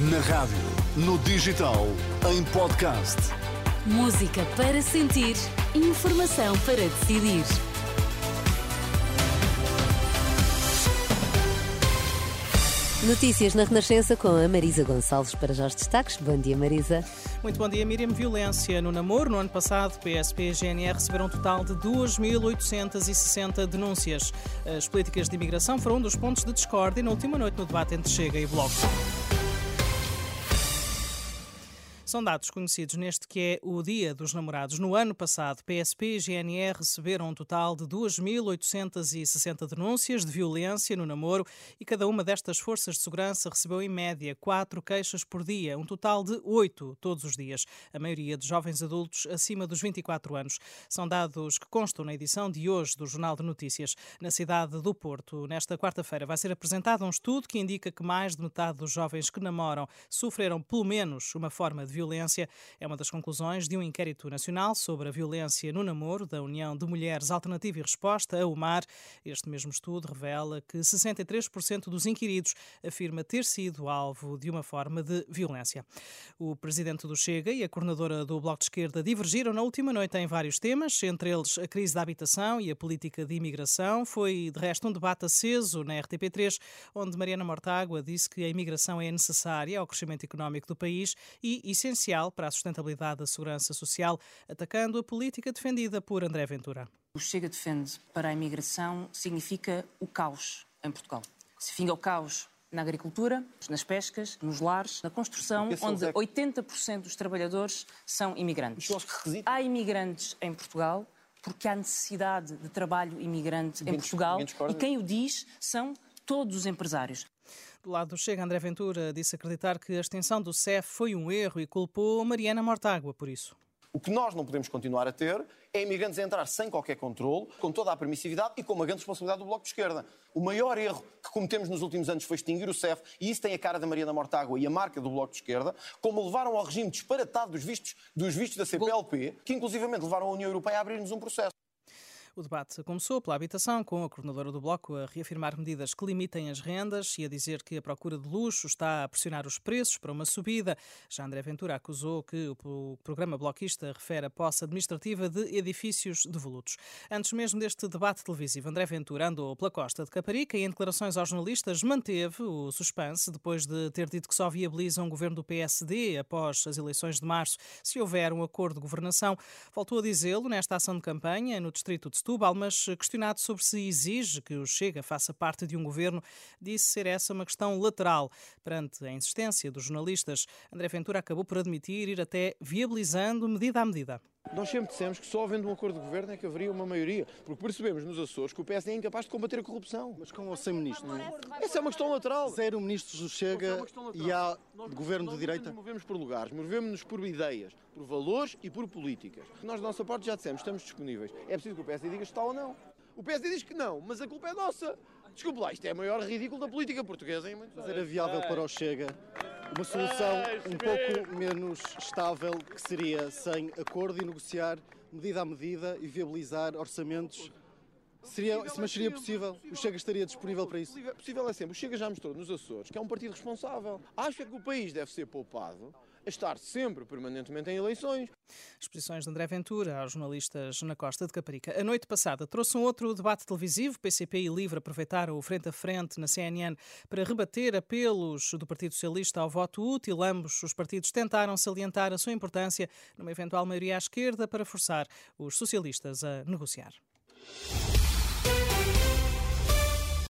Na rádio, no digital, em podcast. Música para sentir, informação para decidir. Notícias na Renascença com a Marisa Gonçalves para já os destaques. Bom dia, Marisa. Muito bom dia, Miriam. Violência no namoro. No ano passado, PSP e GNR receberam um total de 2.860 denúncias. As políticas de imigração foram um dos pontos de discórdia na última noite no debate entre Chega e Bloco. São dados conhecidos neste que é o Dia dos Namorados. No ano passado, PSP e GNR receberam um total de 2.860 denúncias de violência no namoro e cada uma destas forças de segurança recebeu em média quatro queixas por dia, um total de oito todos os dias. A maioria de jovens adultos acima dos 24 anos. São dados que constam na edição de hoje do Jornal de Notícias. Na cidade do Porto, nesta quarta-feira, vai ser apresentado um estudo que indica que mais de metade dos jovens que namoram sofreram pelo menos uma forma de violência. É uma das conclusões de um inquérito nacional sobre a violência no namoro da União de Mulheres Alternativa e Resposta, a UMAR. Este mesmo estudo revela que 63% dos inquiridos afirma ter sido alvo de uma forma de violência. O presidente do Chega e a coordenadora do Bloco de Esquerda divergiram na última noite em vários temas, entre eles a crise da habitação e a política de imigração. Foi, de resto, um debate aceso na RTP3, onde Mariana Mortágua disse que a imigração é necessária ao crescimento económico do país e essencial para a sustentabilidade da segurança social, atacando a política defendida por André Ventura. O Chega defende para a imigração significa o caos em Portugal. Significa o caos na agricultura, nas pescas, nos lares, na construção, onde 80% dos trabalhadores são imigrantes. Há imigrantes em Portugal porque há necessidade de trabalho imigrante em Portugal e quem o diz são todos os empresários. Do lado do Chega, André Ventura disse acreditar que a extensão do CEF foi um erro e culpou Mariana Mortágua por isso. O que nós não podemos continuar a ter é imigrantes a entrar sem qualquer controle, com toda a permissividade e com uma grande responsabilidade do Bloco de Esquerda. O maior erro que cometemos nos últimos anos foi extinguir o CEF, e isso tem a cara da Mariana Mortágua e a marca do Bloco de Esquerda, como levaram ao regime disparatado dos vistos, dos vistos da CPLP, que inclusivamente levaram a União Europeia a abrir-nos um processo. O debate começou pela habitação, com a coordenadora do Bloco a reafirmar medidas que limitem as rendas e a dizer que a procura de luxo está a pressionar os preços para uma subida. Já André Ventura acusou que o programa bloquista refere a posse administrativa de edifícios devolutos. Antes mesmo deste debate televisivo, André Ventura andou pela costa de Caparica e, em declarações aos jornalistas, manteve o suspense depois de ter dito que só viabiliza um governo do PSD após as eleições de março se houver um acordo de governação. Voltou a dizê-lo nesta ação de campanha no distrito de mas questionado sobre se exige que o Chega faça parte de um governo, disse ser essa uma questão lateral. Perante a insistência dos jornalistas, André Ventura acabou por admitir ir até viabilizando medida a medida. Nós sempre dissemos que só havendo um acordo de governo é que haveria uma maioria, porque percebemos nos Açores que o PSD é incapaz de combater a corrupção. Mas com ou sem ministro, não é? Essa é uma questão lateral. Zero ministros do Chega e há Nós- governo nós de direita? Não nos movemos por lugares, movemos-nos por ideias, por valores e por políticas. Nós, da nossa parte, já dissemos, estamos disponíveis. É preciso que o PSD diga se está ou não. O PSD diz que não, mas a culpa é nossa. Desculpe lá, isto é o maior ridículo da política portuguesa. Mas era viável para o Chega uma solução um pouco menos estável, que seria sem acordo e negociar medida a medida e viabilizar orçamentos. Seria, mas seria possível? O Chega estaria disponível para isso? Possível, possível é sempre. O Chega já mostrou nos Açores que é um partido responsável. Acho é que o país deve ser poupado estar sempre, permanentemente em eleições. Exposições de André Ventura aos jornalistas na costa de Caparica. A noite passada trouxe um outro debate televisivo. PCP e LIVRE aproveitaram o frente a frente na CNN para rebater apelos do Partido Socialista ao voto útil. Ambos os partidos tentaram salientar a sua importância numa eventual maioria à esquerda para forçar os socialistas a negociar.